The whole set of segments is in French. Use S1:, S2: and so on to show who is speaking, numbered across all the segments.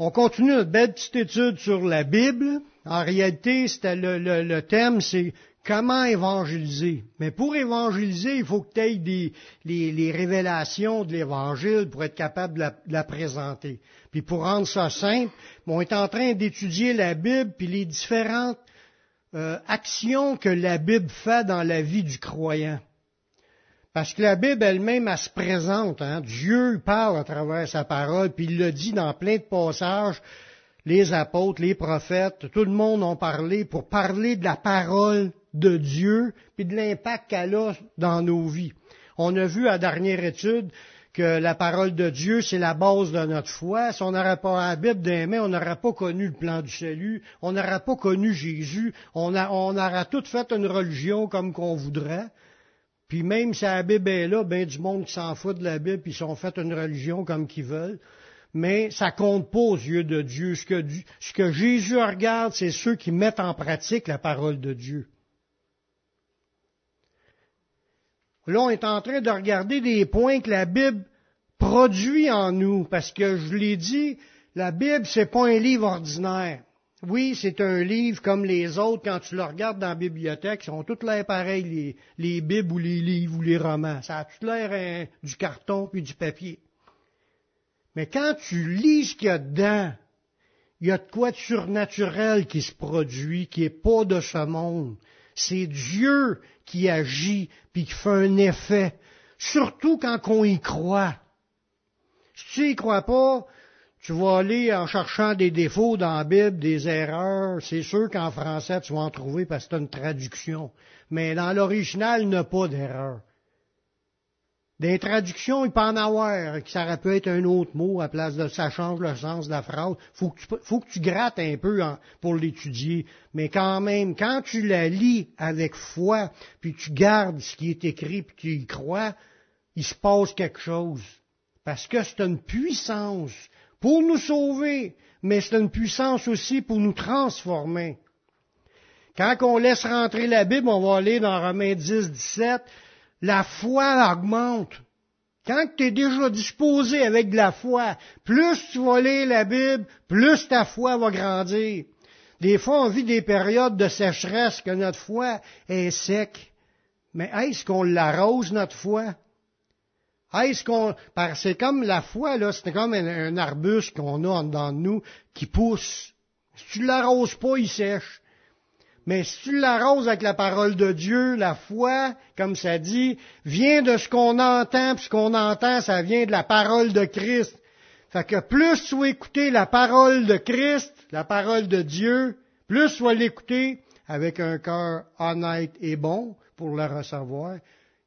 S1: On continue notre belle petite étude sur la Bible. En réalité, c'était le, thème, c'est comment évangéliser. Mais pour évangéliser, il faut que tu aies des, les, révélations de l'Évangile pour être capable de la, de la, présenter. Puis pour rendre ça simple, on est en train d'étudier la Bible, puis les différentes euh, actions que la Bible fait dans la vie du croyant. Parce que la Bible elle-même, elle se présente. Hein? Dieu parle à travers sa parole, puis il le dit dans plein de passages. Les apôtres, les prophètes, tout le monde ont parlé pour parler de la parole de Dieu, puis de l'impact qu'elle a dans nos vies. On a vu à dernière étude que la parole de Dieu, c'est la base de notre foi. Si on n'aurait pas la Bible mains, on n'aurait pas connu le plan du salut, on n'aurait pas connu Jésus, on, a, on aurait tout fait une religion comme qu'on voudrait. Puis même si la Bible est là, ben du monde qui s'en fout de la Bible, puis ils sont fait une religion comme qu'ils veulent. Mais ça compte pas aux yeux de Dieu. Ce que, Jésus regarde, c'est ceux qui mettent en pratique la parole de Dieu. Là, on est en train de regarder des points que la Bible produit en nous, parce que je l'ai dit, la Bible, c'est pas un livre ordinaire. Oui, c'est un livre comme les autres, quand tu le regardes dans la bibliothèque, ils sont tous l'air pareils, les, les Bibles ou les livres ou les romans. Ça a tout l'air hein, du carton puis du papier. Mais quand tu lis ce qu'il y a dedans, il y a de quoi de surnaturel qui se produit, qui est pas de ce monde. C'est Dieu qui agit puis qui fait un effet, surtout quand on y croit. Si tu y crois pas, tu vas aller en cherchant des défauts dans la Bible, des erreurs. C'est sûr qu'en français, tu vas en trouver parce que c'est une traduction. Mais dans l'original, il n'y a pas d'erreur. Des traductions, il peut en avoir, que ça pu être un autre mot à place de ça change le sens de la phrase. Faut que tu, faut que tu grattes un peu pour l'étudier. Mais quand même, quand tu la lis avec foi, puis tu gardes ce qui est écrit, puis tu y crois, il se passe quelque chose. Parce que c'est une puissance pour nous sauver, mais c'est une puissance aussi pour nous transformer. Quand on laisse rentrer la Bible, on va aller dans Romains 10, 17, la foi augmente. Quand tu es déjà disposé avec de la foi, plus tu vas lire la Bible, plus ta foi va grandir. Des fois, on vit des périodes de sécheresse que notre foi est sec. Mais est-ce qu'on l'arrose, notre foi? Est-ce qu'on, c'est comme la foi, là, c'est comme un, arbuste qu'on a en dedans de nous qui pousse. Si tu l'arroses pas, il sèche. Mais si tu l'arroses avec la parole de Dieu, la foi, comme ça dit, vient de ce qu'on entend, puis ce qu'on entend, ça vient de la parole de Christ. Fait que plus tu vas écouter la parole de Christ, la parole de Dieu, plus tu vas l'écouter avec un cœur honnête et bon pour la recevoir,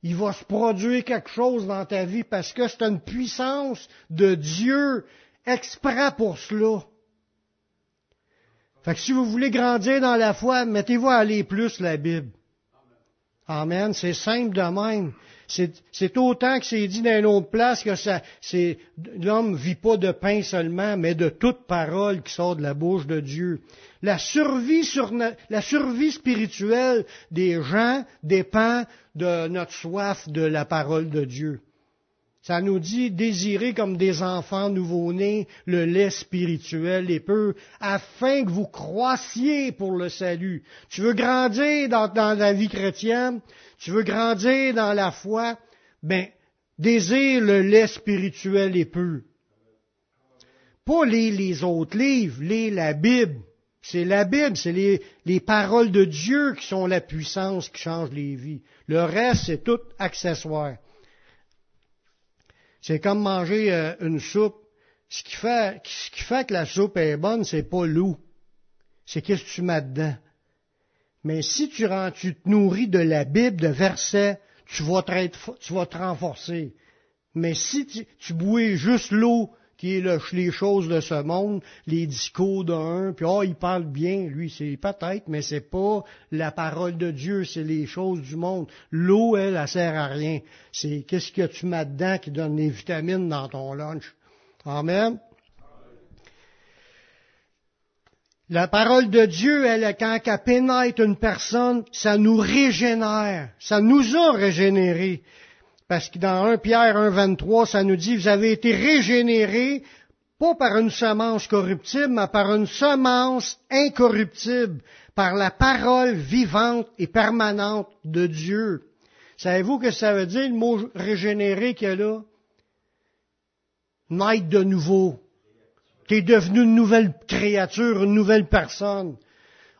S1: il va se produire quelque chose dans ta vie parce que c'est une puissance de Dieu exprès pour cela. Fait que si vous voulez grandir dans la foi, mettez-vous à aller plus la Bible. Amen. C'est simple de même. C'est autant que c'est dit dans une autre place que l'homme vit pas de pain seulement, mais de toute parole qui sort de la bouche de Dieu. La survie, sur, la survie spirituelle des gens dépend de notre soif de la parole de Dieu. Ça nous dit désirer comme des enfants nouveau-nés le lait spirituel et peu, afin que vous croissiez pour le salut. Tu veux grandir dans, la vie chrétienne, tu veux grandir dans la foi, ben, désire le lait spirituel et peu. Pas lire les autres livres, lire la Bible. C'est la Bible, c'est les, paroles de Dieu qui sont la puissance qui change les vies. Le reste, c'est tout accessoire. C'est comme manger euh, une soupe. Ce qui, fait, ce fait que la soupe est bonne, c'est pas l'eau. C'est qu'est-ce que tu mets dedans. Mais si tu, tu te nourris de la Bible, de versets, tu vas te, tu vas te renforcer. Mais si tu, tu bois juste l'eau qui est les choses de ce monde, les discours d'un, puis oh, il parle bien, lui, c'est peut-être, mais c'est pas la parole de Dieu, c'est les choses du monde. L'eau, elle, elle sert à rien. C'est qu'est-ce que tu mets dedans qui donne les vitamines dans ton lunch. Amen. La parole de Dieu, elle, quand elle pénètre une personne, ça nous régénère. Ça nous a régénérés. Parce que dans 1 Pierre 1, 23, ça nous dit, vous avez été régénérés pas par une semence corruptible, mais par une semence incorruptible, par la parole vivante et permanente de Dieu. Savez-vous que ça veut dire le mot régénéré qu'il y a là? Naître de nouveau. Tu es devenu une nouvelle créature, une nouvelle personne.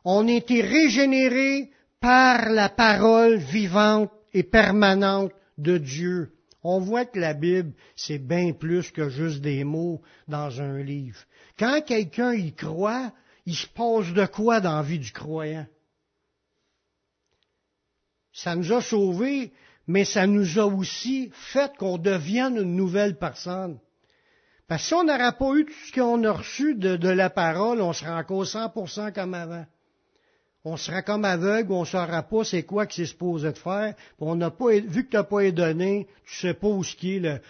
S1: On a été régénéré par la parole vivante et permanente de Dieu. On voit que la Bible, c'est bien plus que juste des mots dans un livre. Quand quelqu'un y croit, il se passe de quoi dans la vie du croyant? Ça nous a sauvés, mais ça nous a aussi fait qu'on devienne une nouvelle personne. Parce que si on n'aurait pas eu tout ce qu'on a reçu de, la parole, on serait encore 100% comme avant. On serait comme aveugle, on ne saura pas c'est quoi que c'est supposé de faire? On n'a pas, vu que tu n'as pas été donné, tu sais pas où ce qui est, le,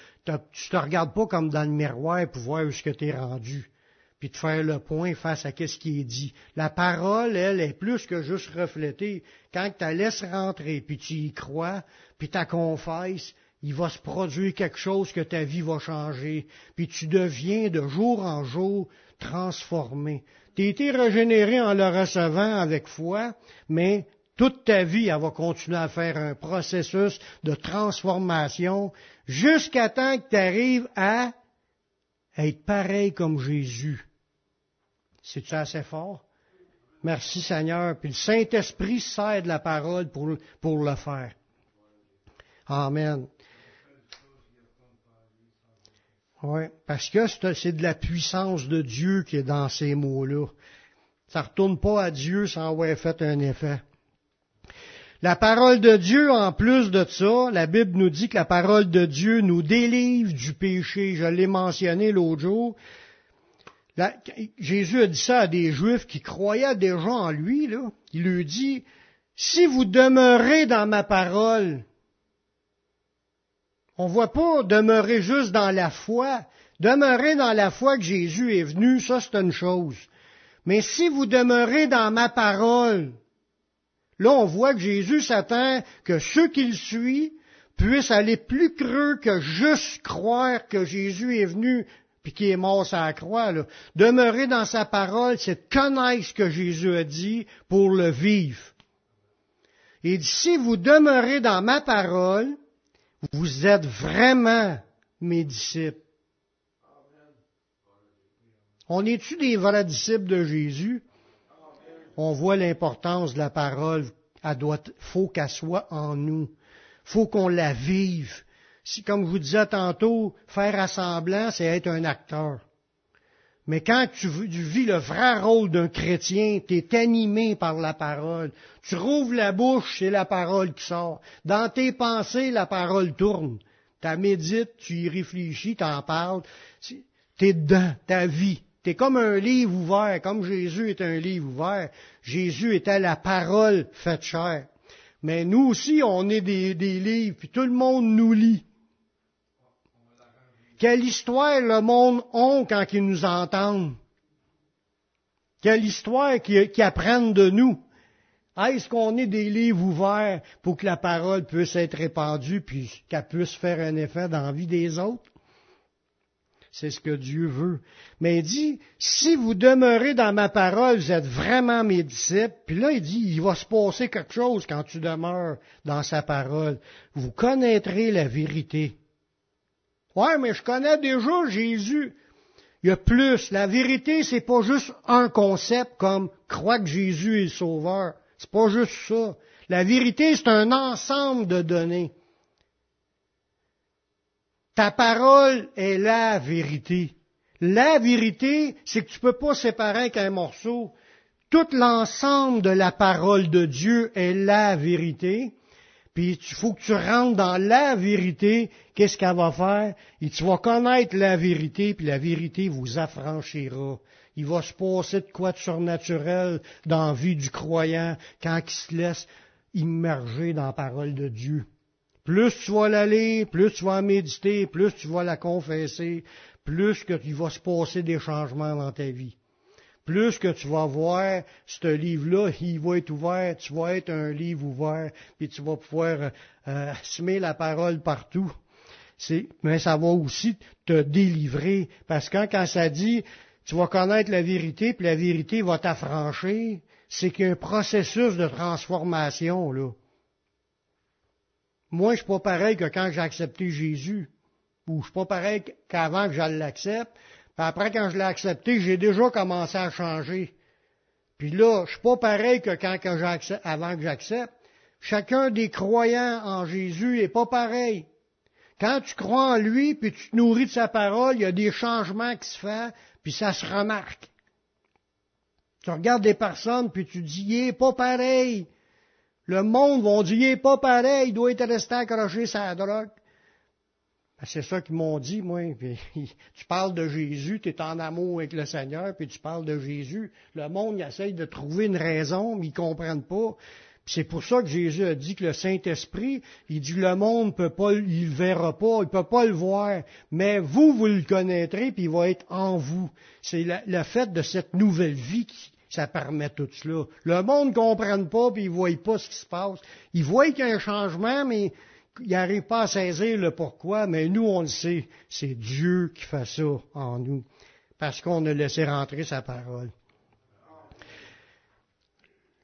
S1: tu te regardes pas comme dans le miroir pour voir où ce que tu es rendu puis de faire le point face à ce qui est dit. La parole, elle, est plus que juste reflétée. Quand tu la laisses rentrer, puis tu y crois, puis tu confesses, il va se produire quelque chose que ta vie va changer, puis tu deviens de jour en jour transformé. Tu été régénéré en le recevant avec foi, mais toute ta vie, elle va continuer à faire un processus de transformation jusqu'à temps que tu arrives à être pareil comme Jésus. C'est-tu assez fort? Merci Seigneur. Puis le Saint-Esprit sert de la parole pour, pour le faire. Amen. Oui, parce que c'est de la puissance de Dieu qui est dans ces mots-là. Ça ne retourne pas à Dieu sans avoir fait un effet. La parole de Dieu, en plus de ça, la Bible nous dit que la parole de Dieu nous délivre du péché. Je l'ai mentionné l'autre jour. Jésus a dit ça à des Juifs qui croyaient déjà en lui. Là. Il leur dit, si vous demeurez dans ma parole, on ne voit pas demeurer juste dans la foi. Demeurer dans la foi que Jésus est venu, ça c'est une chose. Mais si vous demeurez dans ma parole, là on voit que Jésus s'attend que ceux qui le suivent puissent aller plus creux que juste croire que Jésus est venu puis qui est mort sur la croix. Demeurer dans sa parole, c'est connaître ce que Jésus a dit pour le vivre. Et si vous demeurez dans ma parole, vous êtes vraiment mes disciples. On est-tu des vrais disciples de Jésus? On voit l'importance de la parole. Elle doit, faut qu'elle soit en nous. Faut qu'on la vive si, comme je vous disais tantôt, faire assemblant, c'est être un acteur. Mais quand tu, vis le vrai rôle d'un chrétien, tu es animé par la parole. Tu rouvres la bouche, c'est la parole qui sort. Dans tes pensées, la parole tourne. Tu médites, tu y réfléchis, tu en parles. Tu dedans, ta vie. Tu es comme un livre ouvert, comme Jésus est un livre ouvert. Jésus était la parole faite chair. Mais nous aussi, on est des livres, puis tout le monde nous lit. Quelle histoire le monde a quand ils nous entendent? Quelle histoire qu'ils apprennent de nous? Est-ce qu'on est des livres ouverts pour que la parole puisse être répandue puis qu'elle puisse faire un effet dans la vie des autres? C'est ce que Dieu veut. Mais il dit, si vous demeurez dans ma parole, vous êtes vraiment mes disciples. Puis là, il dit, il va se passer quelque chose quand tu demeures dans sa parole. Vous connaîtrez la vérité. Ouais, mais je connais déjà Jésus. Il y a plus. La vérité, c'est pas juste un concept comme croire que Jésus est le sauveur. C'est pas juste ça. La vérité, c'est un ensemble de données. Ta parole est la vérité. La vérité, c'est que tu peux pas séparer qu'un morceau. Tout l'ensemble de la parole de Dieu est la vérité. Puis il faut que tu rentres dans la vérité. Qu'est-ce qu'elle va faire? Et tu vas connaître la vérité, puis la vérité vous affranchira. Il va se passer de quoi de surnaturel dans la vie du croyant quand il se laisse immerger dans la parole de Dieu. Plus tu vas la lire, plus tu vas méditer, plus tu vas la confesser, plus que tu vas se passer des changements dans ta vie plus que tu vas voir ce livre-là, il va être ouvert, tu vas être un livre ouvert, puis tu vas pouvoir euh, semer la parole partout. mais ça va aussi te délivrer. Parce que quand, ça dit, tu vas connaître la vérité, puis la vérité va t'affranchir, c'est qu'il y a un processus de transformation, là. Moi, je suis pas pareil que quand j'ai accepté Jésus. Ou je suis pas pareil qu'avant que je l'accepte. Après, quand je l'ai accepté, j'ai déjà commencé à changer. Puis là, je suis pas pareil que quand avant que j'accepte. Chacun des croyants en Jésus est pas pareil. Quand tu crois en lui, puis tu te nourris de sa parole, il y a des changements qui se font, puis ça se remarque. Tu regardes des personnes, puis tu dis, il est pas pareil. Le monde va dire, il est pas pareil, il doit être resté accroché sa drogue. Ben, c'est ça qu'ils m'ont dit, moi. tu parles de Jésus, tu es en amour avec le Seigneur, puis tu parles de Jésus. Le monde, il essaye de trouver une raison, mais ils comprennent pas. C'est pour ça que Jésus a dit que le Saint-Esprit, il dit le monde peut pas, il le verra pas, il peut pas le voir, mais vous, vous le connaîtrez, puis il va être en vous. C'est le fait de cette nouvelle vie qui, ça permet tout cela. Le monde ne comprenne pas, puis il ne voit pas ce qui se passe. Il voit qu'il y a un changement, mais il n'arrive pas à saisir le pourquoi, mais nous, on le sait. C'est Dieu qui fait ça en nous, parce qu'on a laissé rentrer sa parole.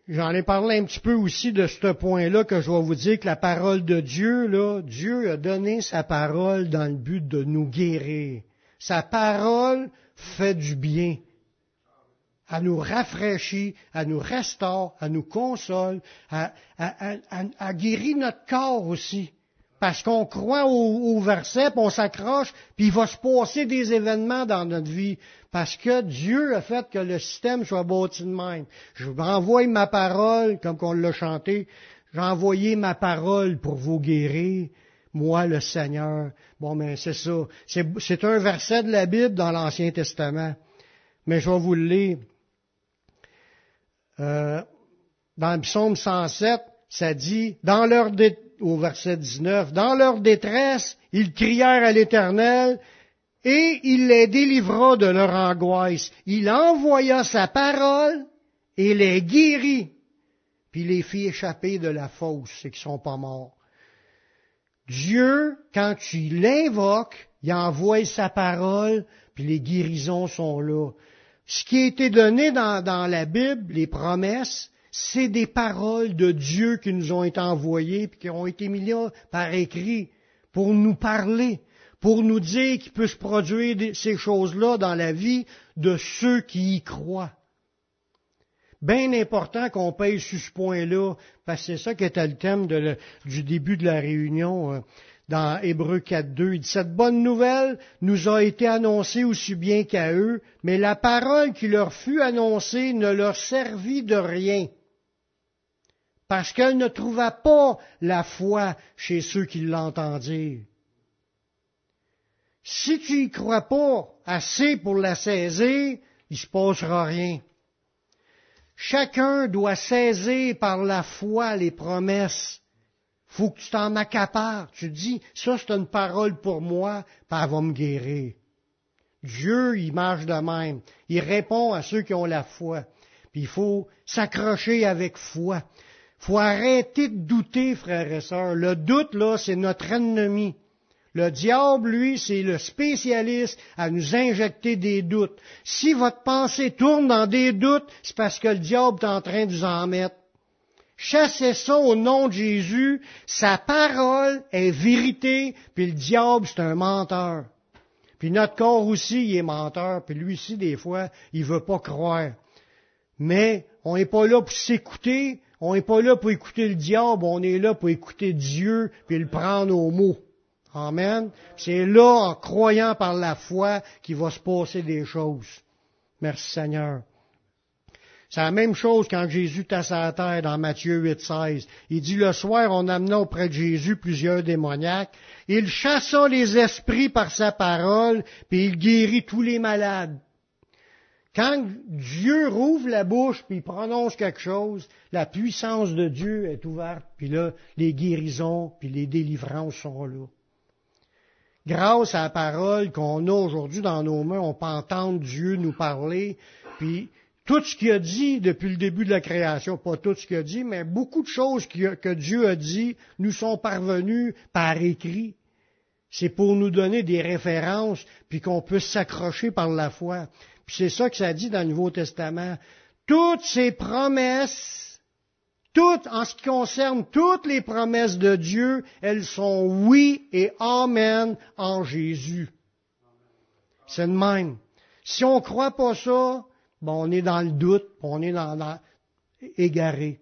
S1: J'en ai parlé un petit peu aussi de ce point-là que je vais vous dire que la parole de Dieu, là, Dieu a donné sa parole dans le but de nous guérir. Sa parole fait du bien. Elle nous rafraîchit, elle nous restaure, elle nous console, elle, guérit notre corps aussi. Parce qu'on croit au, verset, puis on s'accroche, puis il va se passer des événements dans notre vie. Parce que Dieu a fait que le système soit bâti de même. Je vous renvoie ma parole, comme on l'a chanté, j'ai envoyé ma parole pour vous guérir, moi le Seigneur. Bon, mais c'est ça. C'est un verset de la Bible dans l'Ancien Testament. Mais je vais vous le lire. Euh, dans le psaume 107, ça dit, dans leur au verset 19, dans leur détresse, ils crièrent à l'Éternel, et il les délivra de leur angoisse. Il envoya sa parole et les guérit, puis les fit échapper de la fosse, c'est qu'ils sont pas morts. Dieu, quand tu l'invoques, il envoie sa parole, puis les guérisons sont là. Ce qui a été donné dans, dans la Bible, les promesses, c'est des paroles de Dieu qui nous ont été envoyées et qui ont été mises par écrit pour nous parler, pour nous dire qu'il peut se produire ces choses-là dans la vie de ceux qui y croient. Bien important qu'on paye sur ce point-là, parce que c'est ça qui était le thème du début de la réunion euh, dans Hébreu 4.2. Il dit, cette bonne nouvelle nous a été annoncée aussi bien qu'à eux, mais la parole qui leur fut annoncée ne leur servit de rien parce qu'elle ne trouva pas la foi chez ceux qui l'entendirent. Si tu y crois pas assez pour la saisir, il se passera rien. Chacun doit saisir par la foi les promesses. Faut que tu t'en accapares. Tu dis, ça c'est une parole pour moi, puis elle va me guérir. Dieu, il marche de même. Il répond à ceux qui ont la foi. Puis il faut s'accrocher avec foi faut arrêter de douter, frères et sœurs. Le doute, là, c'est notre ennemi. Le diable, lui, c'est le spécialiste à nous injecter des doutes. Si votre pensée tourne dans des doutes, c'est parce que le diable est en train de vous en mettre. Chassez ça au nom de Jésus. Sa parole est vérité, puis le diable, c'est un menteur. Puis notre corps aussi, il est menteur, puis lui aussi, des fois, il veut pas croire. Mais on n'est pas là pour s'écouter, on n'est pas là pour écouter le diable, on est là pour écouter Dieu puis le prendre au mot. Amen. C'est là, en croyant par la foi, qu'il va se passer des choses. Merci Seigneur. C'est la même chose quand Jésus est à sa terre dans Matthieu 8, 16. Il dit, le soir, on amena auprès de Jésus plusieurs démoniaques. Il chassa les esprits par sa parole, puis il guérit tous les malades. Quand Dieu rouvre la bouche puis prononce quelque chose, la puissance de Dieu est ouverte, puis là, les guérisons puis les délivrances sont là. Grâce à la parole qu'on a aujourd'hui dans nos mains, on peut entendre Dieu nous parler, puis tout ce qu'il a dit depuis le début de la création, pas tout ce qu'il a dit, mais beaucoup de choses que Dieu a dit nous sont parvenues par écrit. C'est pour nous donner des références, puis qu'on puisse s'accrocher par la foi. Puis c'est ça que ça dit dans le Nouveau Testament. Toutes ces promesses, toutes, en ce qui concerne toutes les promesses de Dieu, elles sont oui et amen en Jésus. C'est le même. Si on croit pas ça, bon, on est dans le doute, on est dans, dans égaré.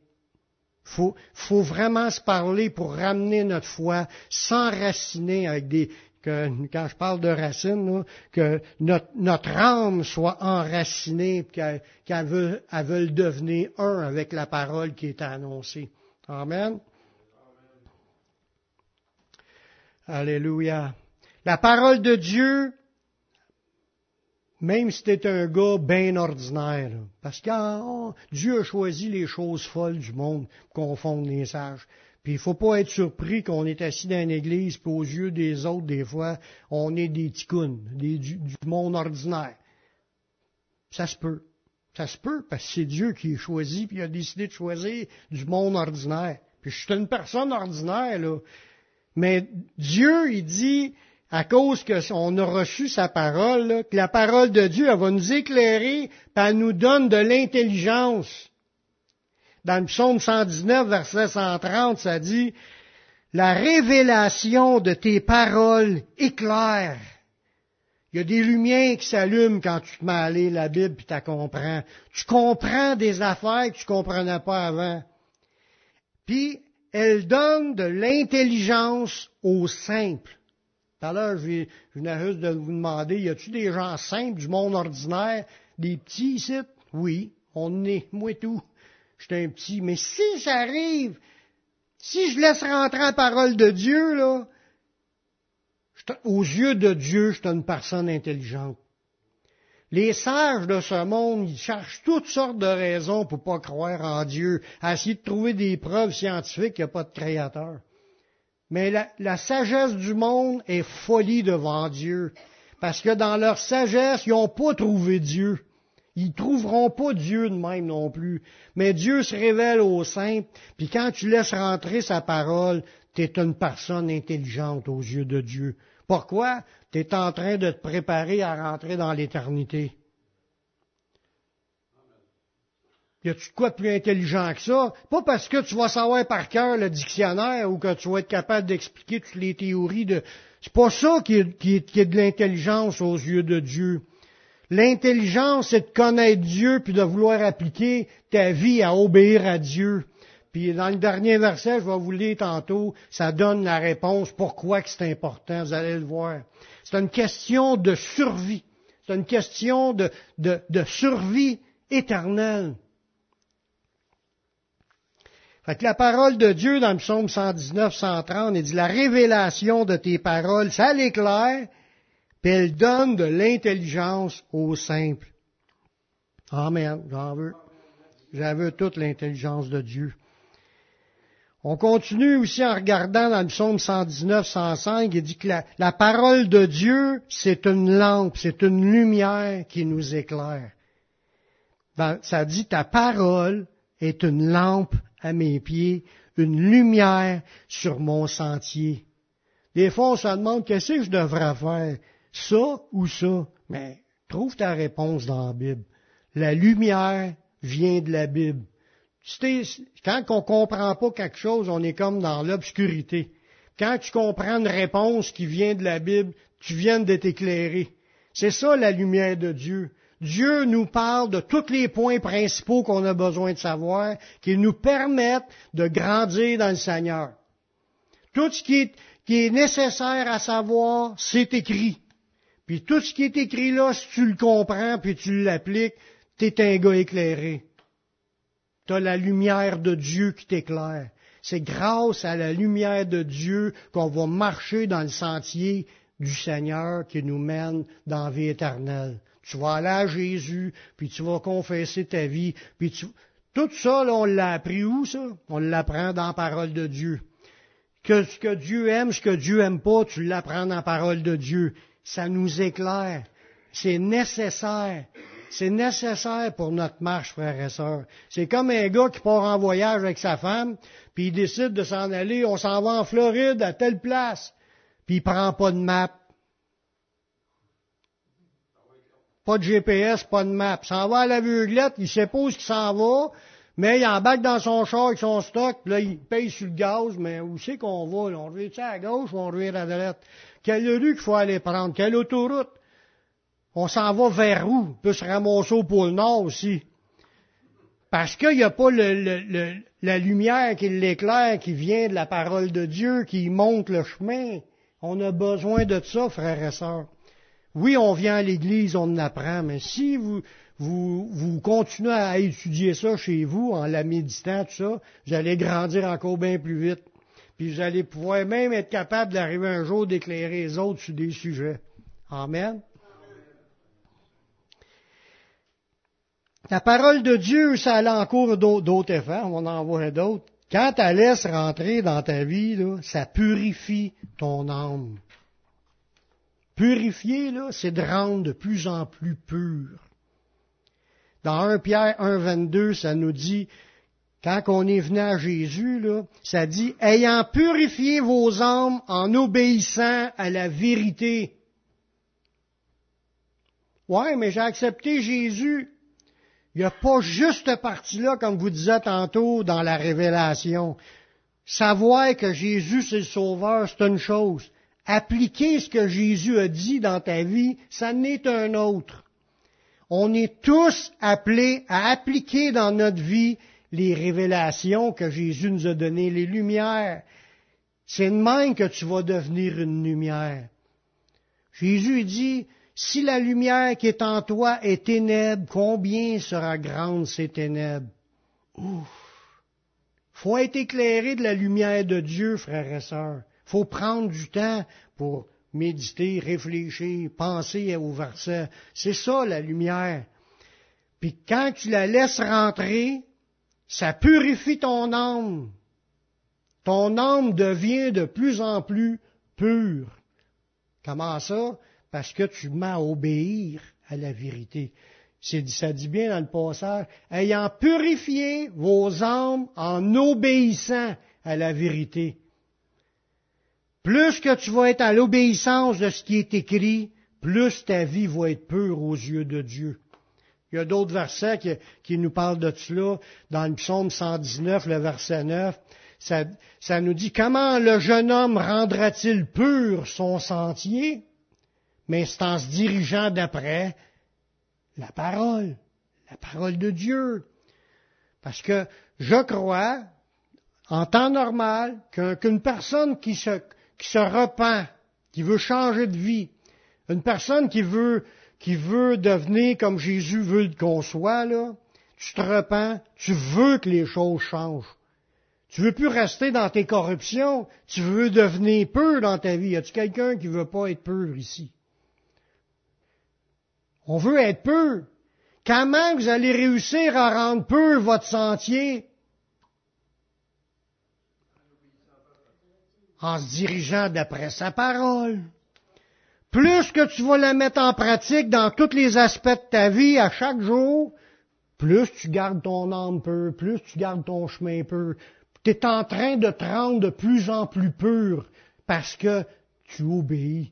S1: Faut, faut vraiment se parler pour ramener notre foi, s'enraciner avec des, quand je parle de racines, que notre, âme soit enracinée, qu'elle qu veut, devenir un avec la parole qui est annoncée. Amen. Alléluia. La parole de Dieu, même si t'es un gars bien ordinaire, parce que oh, Dieu a choisi les choses folles du monde pour confondre les sages. Puis il faut pas être surpris qu'on est assis dans une église, puis aux yeux des autres, des fois, on est des ticounes, des, du, monde ordinaire. Ça se peut. Ça se peut, parce que c'est Dieu qui a choisi, puis il a décidé de choisir du monde ordinaire. Puis je suis une personne ordinaire, là. Mais Dieu, il dit, à cause qu'on a reçu sa parole, là, que la parole de Dieu, elle va nous éclairer, puis elle nous donne de l'intelligence. Dans le psaume 119, verset 130, ça dit, la révélation de tes paroles éclaire. Il y a des lumières qui s'allument quand tu te mets à lire la Bible puis tu comprends. Tu comprends des affaires que tu comprenais pas avant. Puis, elle donne de l'intelligence aux simples. Tout à l'heure, je venais juste de vous demander, y a-tu des gens simples du monde ordinaire, des petits ici? Oui, on est, moi tout. J'étais un petit. Mais si ça arrive, si je laisse rentrer la parole de Dieu, là, aux yeux de Dieu, je suis une personne intelligente. Les sages de ce monde, ils cherchent toutes sortes de raisons pour pas croire en Dieu, à essayer de trouver des preuves scientifiques qu'il n'y a pas de créateur. Mais la, la, sagesse du monde est folie devant Dieu. Parce que dans leur sagesse, ils n'ont pas trouvé Dieu. Ils trouveront pas Dieu de même non plus. Mais Dieu se révèle aux saints, puis quand tu laisses rentrer sa parole, tu es une personne intelligente aux yeux de Dieu. Pourquoi? Tu es en train de te préparer à rentrer dans l'éternité. Y a-tu de quoi de plus intelligent que ça? Pas parce que tu vas savoir par cœur le dictionnaire ou que tu vas être capable d'expliquer toutes les théories de... C'est pas ça qui est, qui est de l'intelligence aux yeux de Dieu. L'intelligence, c'est de connaître Dieu puis de vouloir appliquer ta vie à obéir à Dieu. Puis dans le dernier verset, je vais vous le lire tantôt, ça donne la réponse pourquoi que c'est important, vous allez le voir. C'est une question de survie. C'est une question de survie éternelle. Fait que la parole de Dieu dans le psaume 119, 130, il dit la révélation de tes paroles, ça l'éclaire, elle donne de l'intelligence aux simples. Amen, j'en veux. J'en toute l'intelligence de Dieu. On continue aussi en regardant dans le psaume 119, 105, il dit que la, parole de Dieu, c'est une lampe, c'est une lumière qui nous éclaire. Dans, ça dit ta parole est une lampe à mes pieds, une lumière sur mon sentier. Des fois, on se demande qu'est-ce que je devrais faire? Ça ou ça. Mais trouve ta réponse dans la Bible. La lumière vient de la Bible. Quand on comprend pas quelque chose, on est comme dans l'obscurité. Quand tu comprends une réponse qui vient de la Bible, tu viens d'être éclairé. C'est ça la lumière de Dieu. Dieu nous parle de tous les points principaux qu'on a besoin de savoir, qui nous permettent de grandir dans le Seigneur. Tout ce qui est nécessaire à savoir, c'est écrit. Puis tout ce qui est écrit là, si tu le comprends puis tu l'appliques, t'es un gars éclairé. T'as la lumière de Dieu qui t'éclaire. C'est grâce à la lumière de Dieu qu'on va marcher dans le sentier du Seigneur qui nous mène dans la vie éternelle. Tu vas aller à Jésus, puis tu vas confesser ta vie, puis tu... Tout ça, là, on l'a appris où, ça? On l'apprend dans la parole de Dieu. Que ce que Dieu aime, ce que Dieu aime pas, tu l'apprends dans la parole de Dieu ça nous éclaire. C'est nécessaire. C'est nécessaire pour notre marche, frères et sœurs. C'est comme un gars qui part en voyage avec sa femme, puis il décide de s'en aller, on s'en va en Floride, à telle place. puis il prend pas de map. Pas de GPS, pas de map. S'en va à l'aveuglette, il sait pas il s'en va, mais il embarque dans son char avec son stock, puis là, il paye sur le gaz, mais où c'est qu'on va? Là? On revient à gauche ou on revient à droite? Quelle rue qu'il faut aller prendre? Quelle autoroute? On s'en va vers où? On peut se ramasser au pôle Nord aussi. Parce qu'il n'y a pas le, la lumière qui l'éclaire, qui vient de la parole de Dieu, qui montre le chemin. On a besoin de ça, frères et sœurs. Oui, on vient à l'église, on en apprend, mais si vous, vous, vous continuez à étudier ça chez vous, en la méditant, tout ça, vous allez grandir encore bien plus vite. Puis vous allez pouvoir même être capable d'arriver un jour d'éclairer les autres sur des sujets. Amen. La parole de Dieu, ça a encore d'autres effets, on en voit d'autres. Quand la laisses rentrer dans ta vie, là, ça purifie ton âme. Purifier, là, c'est de rendre de plus en plus pur. Dans 1 Pierre 1, 22, ça nous dit, quand on est venu à Jésus, là, ça dit, ayant purifié vos âmes en obéissant à la vérité. Ouais, mais j'ai accepté Jésus. Il n'y a pas juste partie-là, comme vous disiez tantôt, dans la révélation. Savoir que Jésus c'est le Sauveur, c'est une chose. Appliquer ce que Jésus a dit dans ta vie, ça n'est un autre. On est tous appelés à appliquer dans notre vie les révélations que Jésus nous a données, les lumières. C'est de même que tu vas devenir une lumière. Jésus dit, si la lumière qui est en toi est ténèbre, combien sera grande ces ténèbres? Ouf! Faut être éclairé de la lumière de Dieu, frères et sœurs. Faut prendre du temps pour méditer, réfléchir, penser au verset. C'est ça la lumière. Puis quand tu la laisses rentrer, ça purifie ton âme. Ton âme devient de plus en plus pure. Comment ça? parce que tu m'as obéir à la vérité. Ça dit bien dans le passage, ayant purifié vos âmes en obéissant à la vérité. Plus que tu vas être à l'obéissance de ce qui est écrit, plus ta vie va être pure aux yeux de Dieu. Il y a d'autres versets qui, nous parlent de cela. Dans le psaume 119, le verset 9, ça, ça nous dit comment le jeune homme rendra-t-il pur son sentier mais c'est en se dirigeant d'après la parole, la parole de Dieu. Parce que je crois, en temps normal, qu'une personne qui se, qui se repent, qui veut changer de vie, une personne qui veut, qui veut devenir comme Jésus veut qu'on soit, là, tu te repens, tu veux que les choses changent. Tu veux plus rester dans tes corruptions, tu veux devenir pur dans ta vie. Y a-tu quelqu'un qui veut pas être pur ici? On veut être peu. Comment vous allez réussir à rendre peu votre sentier? En se dirigeant d'après sa parole. Plus que tu vas la mettre en pratique dans tous les aspects de ta vie à chaque jour, plus tu gardes ton âme peu, plus tu gardes ton chemin peu. Tu es en train de te rendre de plus en plus pur parce que tu obéis.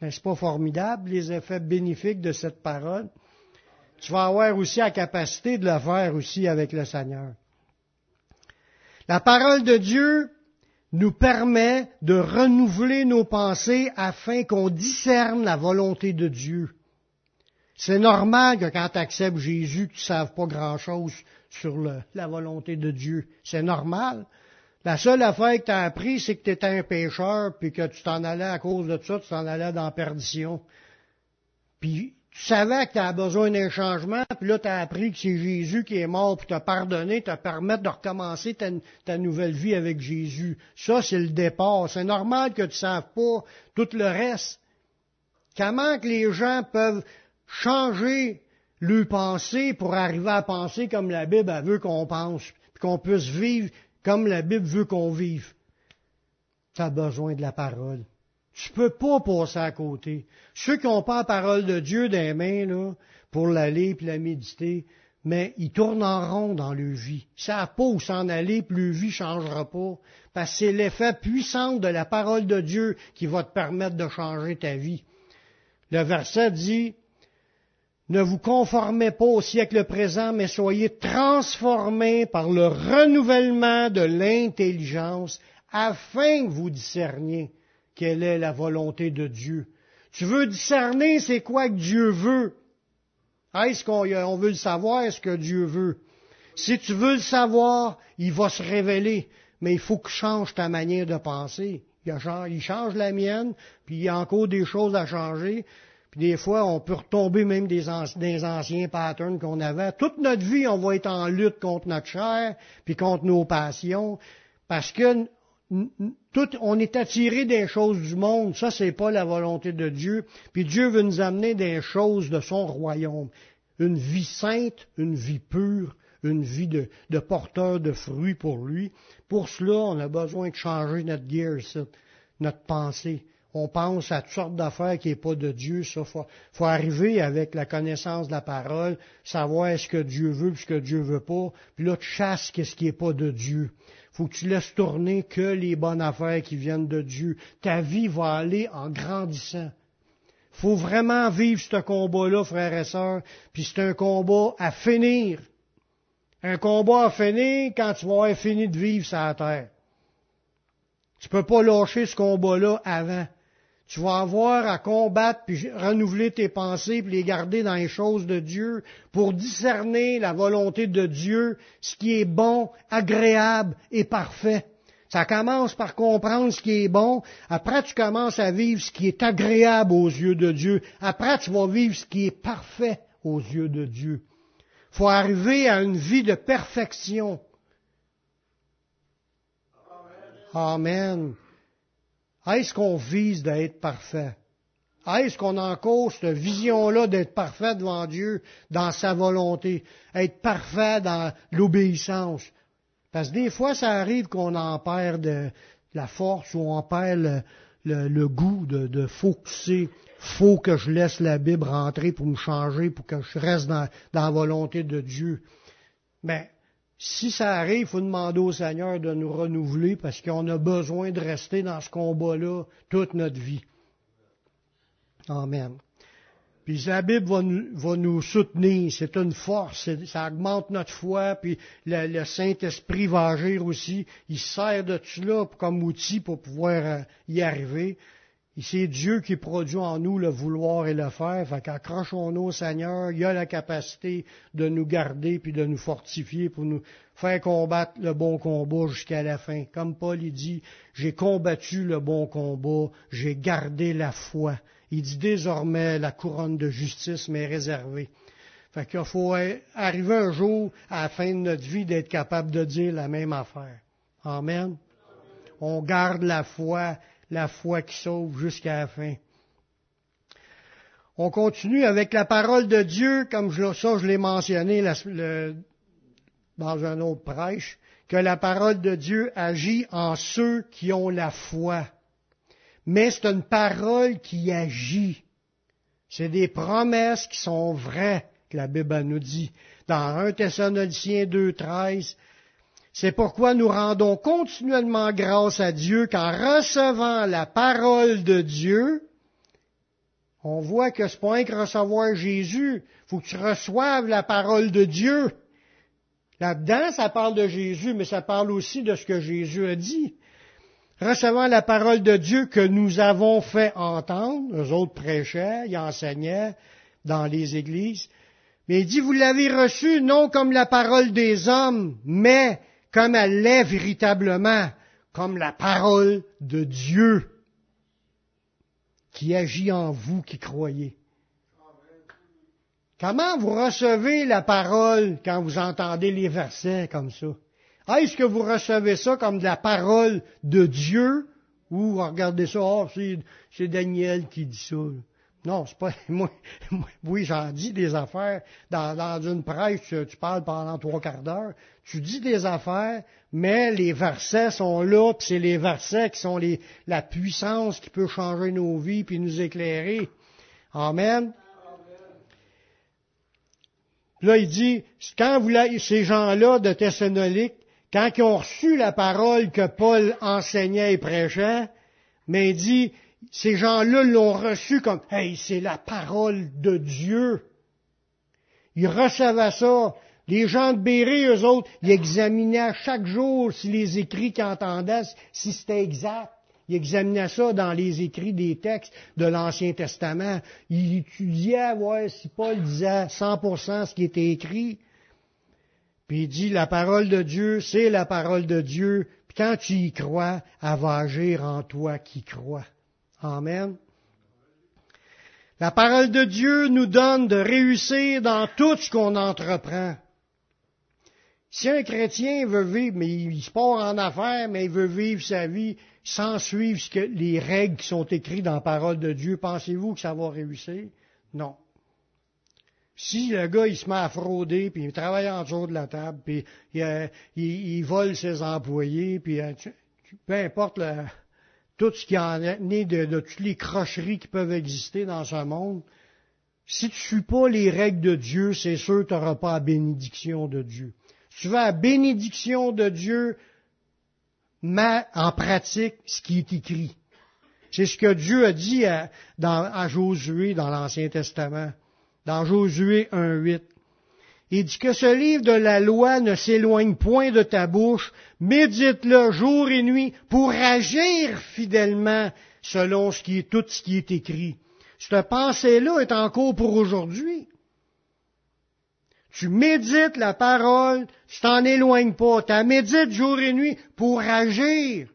S1: N'est-ce pas formidable, les effets bénéfiques de cette parole? Tu vas avoir aussi la capacité de le faire aussi avec le Seigneur. La parole de Dieu nous permet de renouveler nos pensées afin qu'on discerne la volonté de Dieu. C'est normal que quand tu acceptes Jésus, tu ne saves pas grand-chose sur la volonté de Dieu. C'est normal. La seule affaire que tu as appris, c'est que tu étais un pécheur, puis que tu t'en allais à cause de ça, tu t'en allais dans la perdition. Puis tu savais que tu as besoin d'un changement, puis là, tu as appris que c'est Jésus qui est mort pour te pardonner, te permettre de recommencer ta, nouvelle vie avec Jésus. Ça, c'est le départ. C'est normal que tu ne saves pas tout le reste. Comment que les gens peuvent changer leur pensée pour arriver à penser comme la Bible veut qu'on pense, puis qu'on puisse vivre comme la Bible veut qu'on vive? Tu as besoin de la parole. Tu peux pas passer à côté. Ceux qui n'ont pas la parole de Dieu les mains, là, pour l'aller et la méditer, mais ils tournent en rond dans leur vie. Ça n'a pas où s'en aller, plus leur vie changera pas. Parce que c'est l'effet puissant de la parole de Dieu qui va te permettre de changer ta vie. Le verset dit, ne vous conformez pas au siècle présent, mais soyez transformés par le renouvellement de l'intelligence afin que vous discerniez quelle est la volonté de Dieu. Tu veux discerner c'est quoi que Dieu veut. Est-ce qu'on veut le savoir, est-ce que Dieu veut? Si tu veux le savoir, il va se révéler, mais il faut que change ta manière de penser. Il change la mienne, puis il y a encore des choses à changer. Puis des fois, on peut retomber même des anciens patterns qu'on avait. Toute notre vie, on va être en lutte contre notre chair, puis contre nos passions, parce que on est attiré des choses du monde. Ça, c'est pas la volonté de Dieu. Puis Dieu veut nous amener des choses de son royaume. Une vie sainte, une vie pure, une vie de, de porteur de fruits pour lui. Pour cela, on a besoin de changer notre gear, notre pensée. On pense à toutes sortes d'affaires qui n'est pas de Dieu. Ça, faut, faut arriver avec la connaissance de la parole, savoir ce que Dieu veut, ce que Dieu veut pas. Puis là, tu chasses ce qui n'est pas de Dieu faut que tu laisses tourner que les bonnes affaires qui viennent de Dieu. Ta vie va aller en grandissant. faut vraiment vivre ce combat-là, frères et sœurs, puis c'est un combat à finir. Un combat à finir quand tu vas avoir fini de vivre sur la terre. Tu peux pas lâcher ce combat-là avant. Tu vas avoir à combattre puis renouveler tes pensées puis les garder dans les choses de Dieu pour discerner la volonté de Dieu, ce qui est bon, agréable et parfait. Ça commence par comprendre ce qui est bon. Après, tu commences à vivre ce qui est agréable aux yeux de Dieu. Après, tu vas vivre ce qui est parfait aux yeux de Dieu. Faut arriver à une vie de perfection. Amen. Est-ce qu'on vise d'être parfait? Est-ce qu'on a encore cette vision-là d'être parfait devant Dieu dans sa volonté, être parfait dans l'obéissance? Parce que des fois, ça arrive qu'on en perd de la force ou on perd le, goût de, de focuser. Faut que je laisse la Bible rentrer pour me changer, pour que je reste dans, dans la volonté de Dieu. Mais si ça arrive, il faut demander au Seigneur de nous renouveler parce qu'on a besoin de rester dans ce combat-là toute notre vie. Amen. Puis la Bible va nous, soutenir, c'est une force, ça augmente notre foi, puis le, Saint-Esprit va agir aussi. Il sert de cela comme outil pour pouvoir euh, y arriver c'est Dieu qui produit en nous le vouloir et le faire. Fait qu'accrochons-nous au Seigneur. Il a la capacité de nous garder puis de nous fortifier pour nous faire combattre le bon combat jusqu'à la fin. Comme Paul il dit, j'ai combattu le bon combat, j'ai gardé la foi. Il dit désormais la couronne de justice m'est réservée. Fait qu'il faut arriver un jour à la fin de notre vie d'être capable de dire la même affaire. Amen. On garde la foi la foi qui sauve jusqu'à la fin. On continue avec la parole de Dieu, comme je, ça je l'ai mentionné dans un autre prêche, que la parole de Dieu agit en ceux qui ont la foi. Mais c'est une parole qui agit. C'est des promesses qui sont vraies, que la Bible nous dit. Dans 1 Thessaloniciens 2.13, c'est pourquoi nous rendons continuellement grâce à Dieu qu'en recevant la parole de Dieu, on voit que c'est pas un que recevoir Jésus, faut que tu reçoives la parole de Dieu. Là-dedans, ça parle de Jésus, mais ça parle aussi de ce que Jésus a dit. Recevant la parole de Dieu que nous avons fait entendre, eux autres prêchaient, ils enseignaient dans les églises, mais il dit, vous l'avez reçu non comme la parole des hommes, mais comme elle l'est véritablement, comme la parole de Dieu qui agit en vous qui croyez. Comment vous recevez la parole quand vous entendez les versets comme ça? Est-ce que vous recevez ça comme de la parole de Dieu ou regardez ça, oh, c'est Daniel qui dit ça? Non, c'est pas moi, Oui, j'en dis des affaires. Dans, dans une presse, tu, parles pendant trois quarts d'heure. Tu dis des affaires, mais les versets sont là, puis c'est les versets qui sont les, la puissance qui peut changer nos vies puis nous éclairer. Amen. Là, il dit, quand vous, ces gens-là de Thessalonique, quand ils ont reçu la parole que Paul enseignait et prêchait, mais il dit, ces gens-là l'ont reçu comme, hey, c'est la parole de Dieu. Ils recevaient ça. Les gens de Béré, eux autres, ils examinaient chaque jour si les écrits qu'ils entendaient, si c'était exact. Ils examinaient ça dans les écrits des textes de l'Ancien Testament. Ils étudiaient, ouais, si Paul disait 100% ce qui était écrit. Puis il dit, la parole de Dieu, c'est la parole de Dieu. Puis quand tu y crois, elle va agir en toi qui crois. Amen. La parole de Dieu nous donne de réussir dans tout ce qu'on entreprend. Si un chrétien veut vivre, mais il se part en affaires, mais il veut vivre sa vie sans suivre les règles qui sont écrites dans la parole de Dieu, pensez-vous que ça va réussir? Non. Si le gars, il se met à frauder, puis il travaille en dessous de la table, puis il, vole ses employés, puis euh, peu importe le, tout ce qui en est né de, toutes les crocheries qui peuvent exister dans ce monde, si tu ne suis pas les règles de Dieu, c'est sûr que tu n'auras pas la bénédiction de Dieu. Si tu veux la bénédiction de Dieu, mets en pratique ce qui est écrit. C'est ce que Dieu a dit à, à Josué dans l'Ancien Testament, dans Josué 1.8. Il dit que ce livre de la loi ne s'éloigne point de ta bouche, médite-le jour et nuit pour agir fidèlement selon ce qui est, tout ce qui est écrit. Cette pensée-là est encore pour aujourd'hui. Tu médites la parole, tu t'en éloignes pas, tu médites jour et nuit pour agir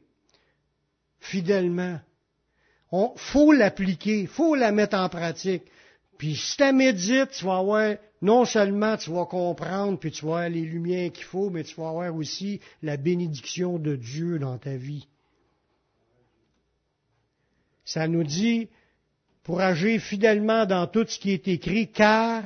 S1: fidèlement. Il faut l'appliquer, faut la mettre en pratique. Puis si tu médites, tu vas avoir non seulement tu vas comprendre, puis tu vas avoir les lumières qu'il faut, mais tu vas avoir aussi la bénédiction de Dieu dans ta vie. Ça nous dit, pour agir fidèlement dans tout ce qui est écrit, car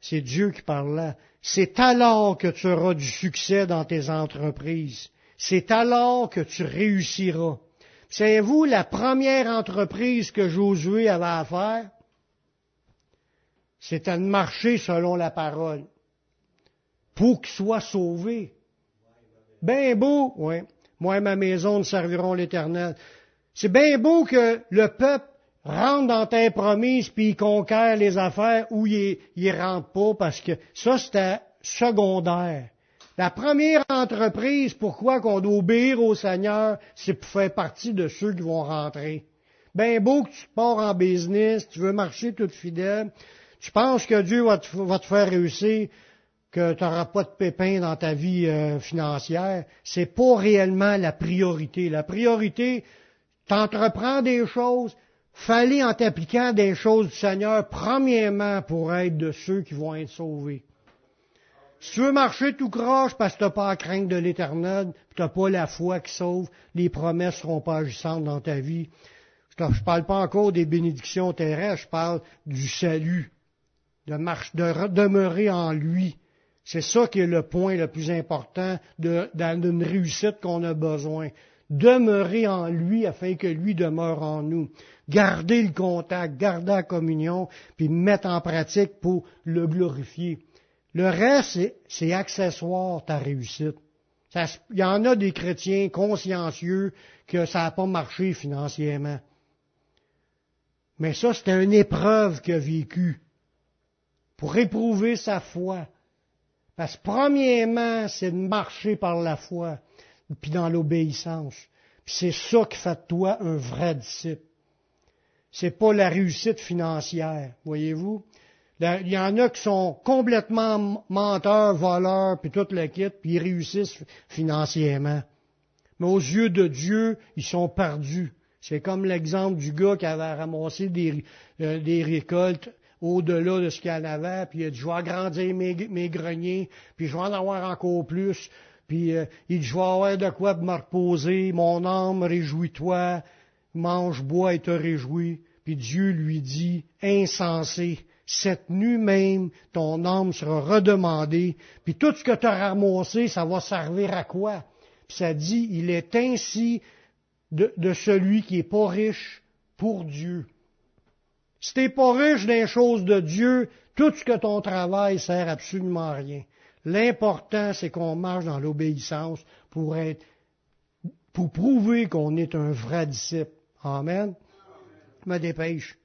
S1: c'est Dieu qui parle là. C'est alors que tu auras du succès dans tes entreprises. C'est alors que tu réussiras. Savez-vous, la première entreprise que Josué avait à faire, c'était de marcher selon la parole pour qu'il soit sauvé. Ben beau, oui. Moi et ma maison nous serviront l'Éternel. C'est bien beau que le peuple rentre dans tes promesses puis il conquiert les affaires où il, il rentre pas parce que ça c'était secondaire. La première entreprise, pourquoi qu'on doit obéir au Seigneur, c'est pour faire partie de ceux qui vont rentrer. Ben beau que tu en business, tu veux marcher tout fidèle, tu penses que Dieu va te, faire réussir, que tu n'auras pas de pépins dans ta vie euh, financière, c'est pas réellement la priorité. La priorité, t'entreprends des choses, fallait en t'appliquant des choses du Seigneur, premièrement pour être de ceux qui vont être sauvés. Si tu veux marcher tout croche parce que tu n'as pas à craindre de l'éternel, tu n'as pas la foi qui sauve, les promesses ne seront pas agissantes dans ta vie. Je ne parle pas encore des bénédictions terrestres, je parle du salut de, marche, de demeurer en lui. C'est ça qui est le point le plus important d'une réussite qu'on a besoin. Demeurer en lui afin que lui demeure en nous. Garder le contact, garder la communion, puis mettre en pratique pour le glorifier. Le reste, c'est, accessoire, ta réussite. Il y en a des chrétiens consciencieux que ça n'a pas marché financièrement. Mais ça, c'était une épreuve qu'il a vécue pour éprouver sa foi. Parce que premièrement, c'est de marcher par la foi, puis dans l'obéissance. Puis c'est ça qui fait de toi un vrai disciple. C'est pas la réussite financière, voyez-vous. Il y en a qui sont complètement menteurs, voleurs, puis tout le kit, puis ils réussissent financièrement. Mais aux yeux de Dieu, ils sont perdus. C'est comme l'exemple du gars qui avait ramassé des, euh, des récoltes au-delà de ce qu'il y en avait, puis il dit, je vais agrandir mes, greniers, puis je vais en avoir encore plus, puis euh, il dit, je vais avoir de quoi me reposer, mon âme, réjouis-toi, mange, bois et te réjouis. Puis Dieu lui dit, insensé, cette nuit même, ton âme sera redemandée, puis tout ce que tu as ramassé, ça va servir à quoi? Puis ça dit, il est ainsi de, celui qui est pas riche pour Dieu. Si t'es pas riche des choses de Dieu, tout ce que ton travail sert absolument à rien. L'important, c'est qu'on marche dans l'obéissance pour être, pour prouver qu'on est un vrai disciple. Amen. Me dépêche.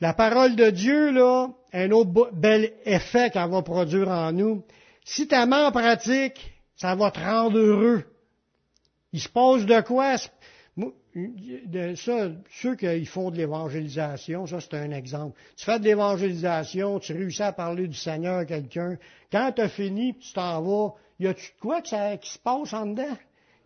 S1: La parole de Dieu, là, un autre bel effet qu'elle va produire en nous. Si tu en pratique, ça va te rendre heureux. Il se passe de quoi? De ça, ceux qui font de l'évangélisation, ça c'est un exemple. Tu fais de l'évangélisation, tu réussis à parler du Seigneur à quelqu'un. Quand tu as fini, tu t'en vas, y a-tu de quoi qui se passe en dedans?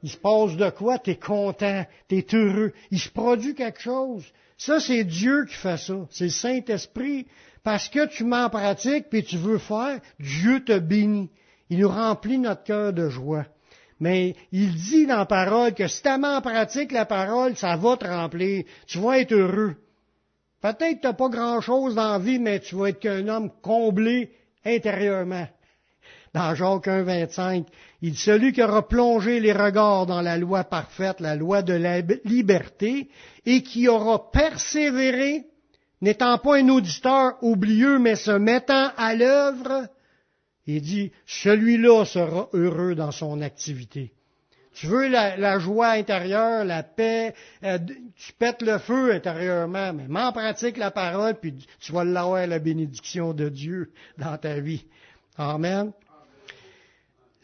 S1: Il se passe de quoi? Tu es content, tu es heureux. Il se produit quelque chose. Ça, c'est Dieu qui fait ça. C'est le Saint-Esprit. Parce que tu m'en pratiques puis tu veux faire, Dieu te bénit. Il nous remplit notre cœur de joie. Mais il dit dans la parole que si tu en pratique la parole, ça va te remplir. Tu vas être heureux. Peut-être que tu n'as pas grand-chose dans vie, mais tu vas être qu'un homme comblé intérieurement. Dans Jacques 1, 25, il dit, celui qui aura plongé les regards dans la loi parfaite, la loi de la liberté, et qui aura persévéré, n'étant pas un auditeur oublieux, mais se mettant à l'œuvre, il dit, celui-là sera heureux dans son activité. Tu veux la, joie intérieure, la paix, euh, tu pètes le feu intérieurement, mais m'en pratique la parole, puis tu vas l'avoir la bénédiction de Dieu dans ta vie. Amen.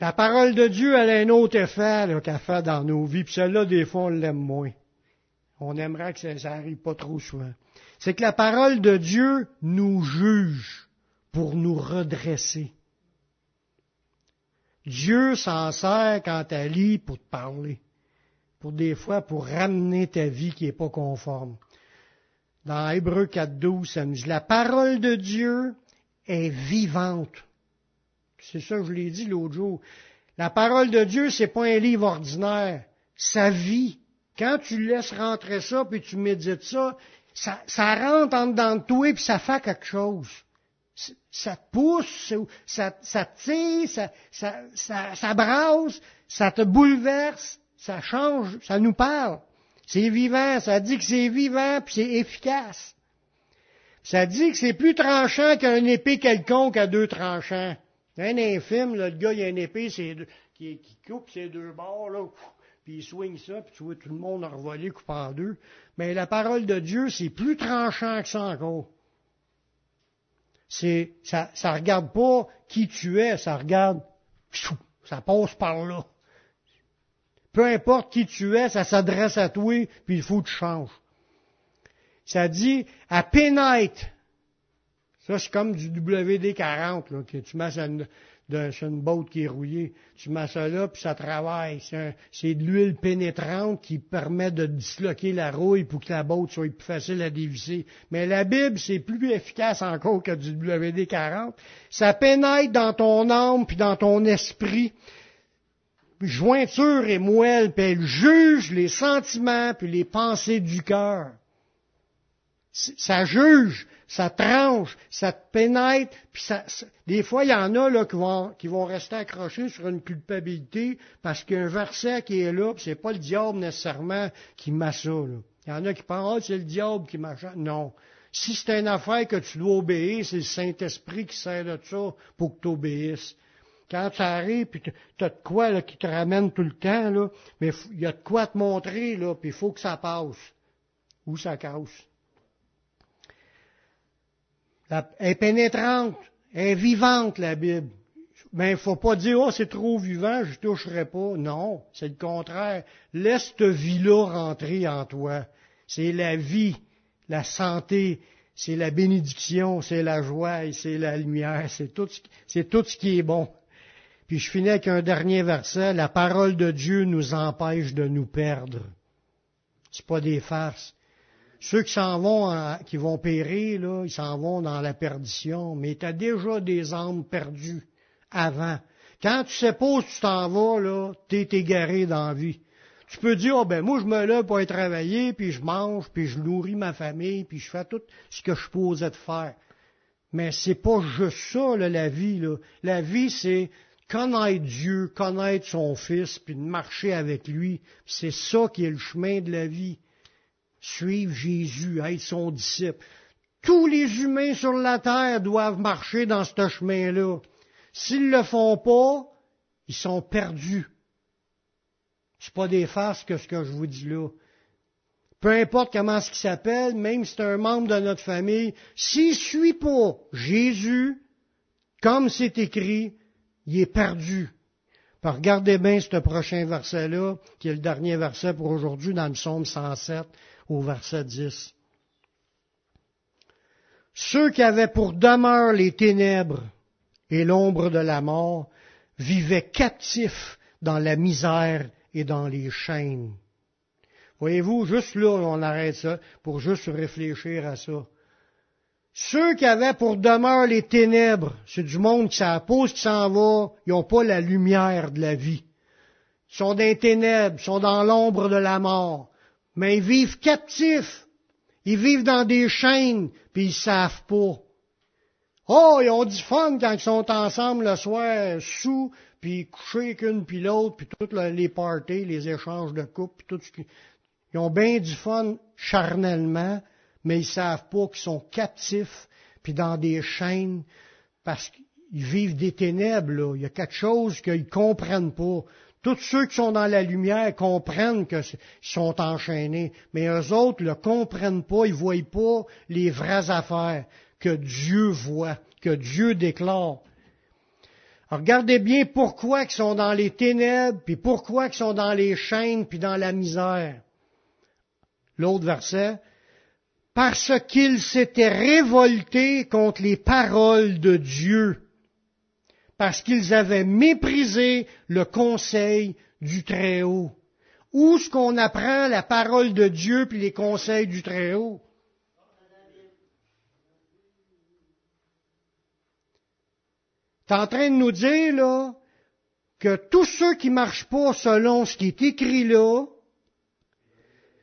S1: La parole de Dieu, elle a un autre effet qu'elle fait dans nos vies, puis celle-là, des fois, on l'aime moins. On aimerait que ça, n'arrive pas trop souvent. C'est que la parole de Dieu nous juge pour nous redresser. Dieu s'en sert quand tu lis pour te parler. Pour des fois, pour ramener ta vie qui n'est pas conforme. Dans Hébreu 4.12, ça nous dit, la parole de Dieu est vivante. C'est ça que je l'ai dit l'autre jour. La parole de Dieu, c'est pas un livre ordinaire. Sa vie. Quand tu laisses rentrer ça, puis tu médites ça, ça, ça rentre en dedans de toi, puis ça fait quelque chose. Ça pousse, ça, ça tire, ça, ça, ça, ça brasse, ça te bouleverse, ça change, ça nous parle. C'est vivant, ça dit que c'est vivant, puis c'est efficace. Ça dit que c'est plus tranchant qu'un épée quelconque à deux tranchants. Un infime, là, le gars, il a une épée qui, qui, coupe ses deux bords, là, puis il soigne ça, puis tu vois tout le monde revolé, coupé en deux. Mais la parole de Dieu, c'est plus tranchant que ça encore. C'est, ça, ça regarde pas qui tu es, ça regarde, ça passe par là. Peu importe qui tu es, ça s'adresse à toi, puis il faut que tu changes. Ça dit, à pénètre ça, c'est comme du WD-40, là, que tu mets une, une botte qui est rouillée. Tu mets ça là, puis ça travaille. C'est de l'huile pénétrante qui permet de disloquer la rouille pour que la botte soit plus facile à dévisser. Mais la Bible, c'est plus efficace encore que du WD-40. Ça pénètre dans ton âme, puis dans ton esprit. Jointure et moelle, puis elle juge les sentiments, puis les pensées du cœur. Ça juge ça tranche, ça te pénètre, puis ça, des fois, il y en a là, qui, vont, qui vont rester accrochés sur une culpabilité parce qu'il y a un verset qui est là, puis c'est pas le diable nécessairement qui m'a ça. Il y en a qui pensent, ah, c'est le diable qui m'a Non. Si c'est une affaire que tu dois obéir, c'est le Saint-Esprit qui sert de ça pour que tu obéisses. Quand ça arrive, puis tu as de quoi là, qui te ramène tout le temps, là, mais il y a de quoi te montrer, là, puis il faut que ça passe. Ou ça casse? Elle est pénétrante, elle est vivante, la Bible. Mais il faut pas dire, oh, c'est trop vivant, je toucherai pas. Non, c'est le contraire. Laisse cette vie-là rentrer en toi. C'est la vie, la santé, c'est la bénédiction, c'est la joie, c'est la lumière, c'est tout, tout ce qui est bon. Puis je finis avec un dernier verset. La parole de Dieu nous empêche de nous perdre. C'est pas des farces. Ceux qui s'en vont, qui vont périr, là, ils s'en vont dans la perdition, mais tu as déjà des âmes perdues avant. Quand tu sais pas où tu t'en vas, là, t'es égaré dans la vie. Tu peux dire, oh, ben, moi, je me lève pour aller travailler, puis je mange, puis je nourris ma famille, puis je fais tout ce que je posais de faire. Mais c'est pas juste ça, là, la vie. La vie, c'est connaître Dieu, connaître son Fils, puis de marcher avec lui. C'est ça qui est le chemin de la vie suivre Jésus, être son disciple. Tous les humains sur la terre doivent marcher dans ce chemin-là. S'ils le font pas, ils sont perdus. C'est pas des farces que ce que je vous dis là. Peu importe comment ce qu'il s'appelle, même si c'est un membre de notre famille, s'il suit pas Jésus, comme c'est écrit, il est perdu. regardez bien ce prochain verset-là, qui est le dernier verset pour aujourd'hui dans le psaume 107 au verset 10. Ceux qui avaient pour demeure les ténèbres et l'ombre de la mort vivaient captifs dans la misère et dans les chaînes. Voyez-vous, juste là, on arrête ça pour juste réfléchir à ça. Ceux qui avaient pour demeure les ténèbres, c'est du monde qui s'appose, qui s'en va, ils n'ont pas la lumière de la vie. Ils sont dans les ténèbres, ils sont dans l'ombre de la mort, mais ils vivent captifs. Ils vivent dans des chaînes, puis ils savent pas. Oh, ils ont du fun quand ils sont ensemble le soir, sous, puis couchés qu'une puis l'autre, puis toutes les parties, les échanges de coupe, puis tout ce qui... Ils ont bien du fun charnellement, mais ils savent pas qu'ils sont captifs, puis dans des chaînes, parce qu'ils vivent des ténèbres. Il y a quelque chose qu'ils comprennent pas. Tous ceux qui sont dans la lumière comprennent qu'ils sont enchaînés, mais eux autres ne le comprennent pas, ils ne voient pas les vraies affaires que Dieu voit, que Dieu déclare. regardez bien pourquoi ils sont dans les ténèbres, puis pourquoi ils sont dans les chaînes, puis dans la misère. L'autre verset, parce qu'ils s'étaient révoltés contre les paroles de Dieu parce qu'ils avaient méprisé le conseil du Très-Haut. Où est-ce qu'on apprend la parole de Dieu puis les conseils du Très-Haut? Tu en train de nous dire, là, que tous ceux qui marchent pas selon ce qui est écrit là,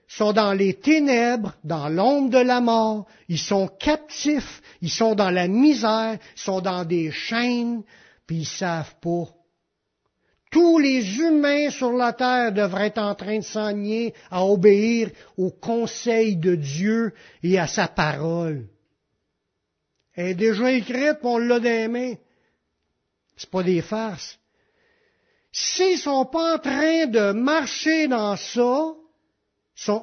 S1: sont dans les ténèbres, dans l'ombre de la mort, ils sont captifs, ils sont dans la misère, ils sont dans des chaînes, puis ils savent pas. Tous les humains sur la terre devraient être en train de s'enligner à obéir au conseil de Dieu et à sa parole. Elle est déjà écrite, on l'a dans les mains. C'est pas des farces. S'ils sont pas en train de marcher dans ça,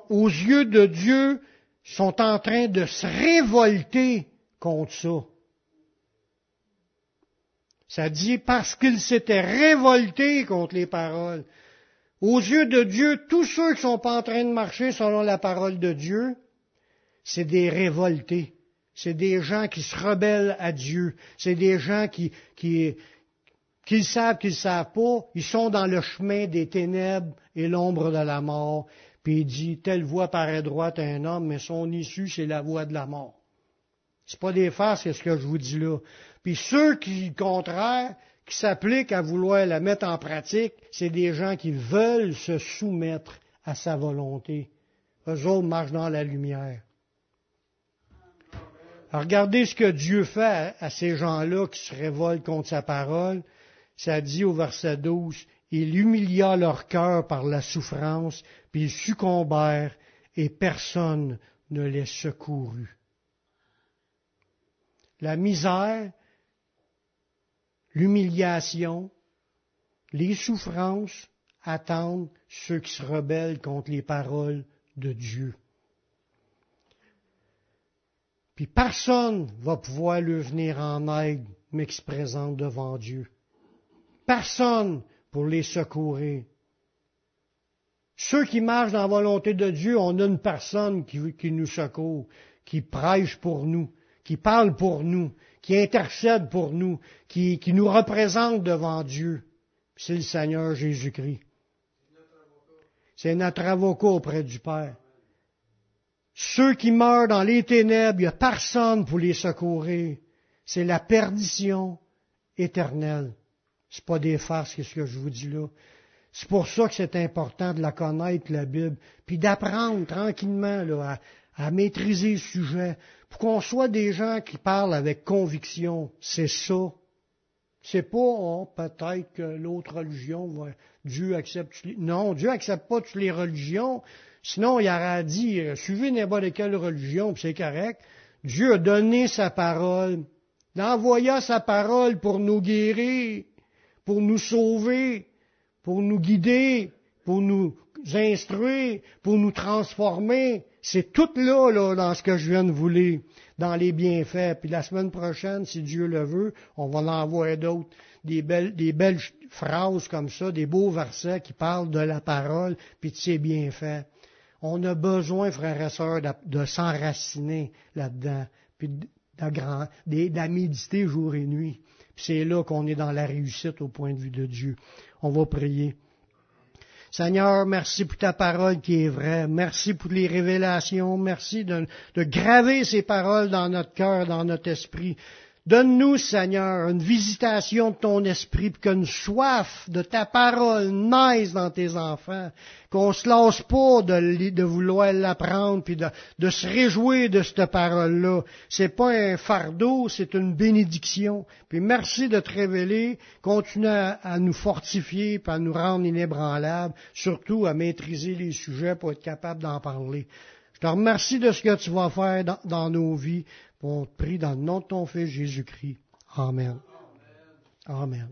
S1: aux yeux de Dieu, sont en train de se révolter contre ça. Ça dit parce qu'ils s'étaient révoltés contre les paroles. Aux yeux de Dieu, tous ceux qui ne sont pas en train de marcher selon la parole de Dieu, c'est des révoltés. C'est des gens qui se rebellent à Dieu. C'est des gens qui, qui, qu'ils savent qu'ils ne savent pas, ils sont dans le chemin des ténèbres et l'ombre de la mort. Puis il dit, telle voie paraît droite à un homme, mais son issue, c'est la voie de la mort. C'est pas des farces, c'est ce que je vous dis là. Puis ceux qui, contraire, qui s'appliquent à vouloir la mettre en pratique, c'est des gens qui veulent se soumettre à sa volonté. Eux autres marchent dans la lumière. Regardez ce que Dieu fait à, ces gens-là qui se révoltent contre sa parole. Ça dit au verset 12, il humilia leur cœur par la souffrance, puis ils succombèrent, et personne ne les secourut. La misère, l'humiliation, les souffrances attendent ceux qui se rebellent contre les paroles de Dieu. Puis personne ne va pouvoir lui venir en aide, mais qui se présente devant Dieu. Personne pour les secourir. Ceux qui marchent dans la volonté de Dieu, on a une personne qui nous secourt, qui prêche pour nous, qui parle pour nous, qui intercède pour nous, qui, qui nous représente devant Dieu. C'est le Seigneur Jésus-Christ. C'est notre avocat auprès du Père. Ceux qui meurent dans les ténèbres, il n'y a personne pour les secourir. C'est la perdition éternelle. C'est pas des farces, ce que je vous dis là. C'est pour ça que c'est important de la connaître, la Bible, puis d'apprendre tranquillement là, à maîtriser le sujet, pour qu'on soit des gens qui parlent avec conviction. C'est ça. C'est pas oh, peut-être que l'autre religion Dieu accepte. Non, Dieu accepte pas toutes les religions. Sinon, il aurait dit euh, suivez n'importe quelle religion, puis c'est correct. Dieu a donné sa parole. Il envoya sa parole pour nous guérir, pour nous sauver, pour nous guider, pour nous instruire, pour nous transformer. C'est tout là, là, dans ce que je viens de vous lire, dans les bienfaits. Puis la semaine prochaine, si Dieu le veut, on va en envoyer d'autres. Des belles, des belles phrases comme ça, des beaux versets qui parlent de la parole, puis de ses bienfaits. On a besoin, frères et sœurs, de, s'enraciner là-dedans, puis de, méditer jour et nuit. Puis c'est là qu'on est dans la réussite au point de vue de Dieu. On va prier. Seigneur, merci pour ta parole qui est vraie. Merci pour les révélations. Merci de, graver ces paroles dans notre cœur, dans notre esprit. Donne-nous, Seigneur, une visitation de ton esprit, puis qu'une soif de ta parole naisse dans tes enfants, qu'on se lasse pas de, vouloir l'apprendre, puis de, se réjouir de cette parole-là. C'est pas un fardeau, c'est une bénédiction. Puis merci de te révéler, continue à, nous fortifier, puis à nous rendre inébranlables, surtout à maîtriser les sujets pour être capable d'en parler. Je te remercie de ce que tu vas faire dans nos vies. On prie dans le nom de Jésus-Christ. Amen. Amen.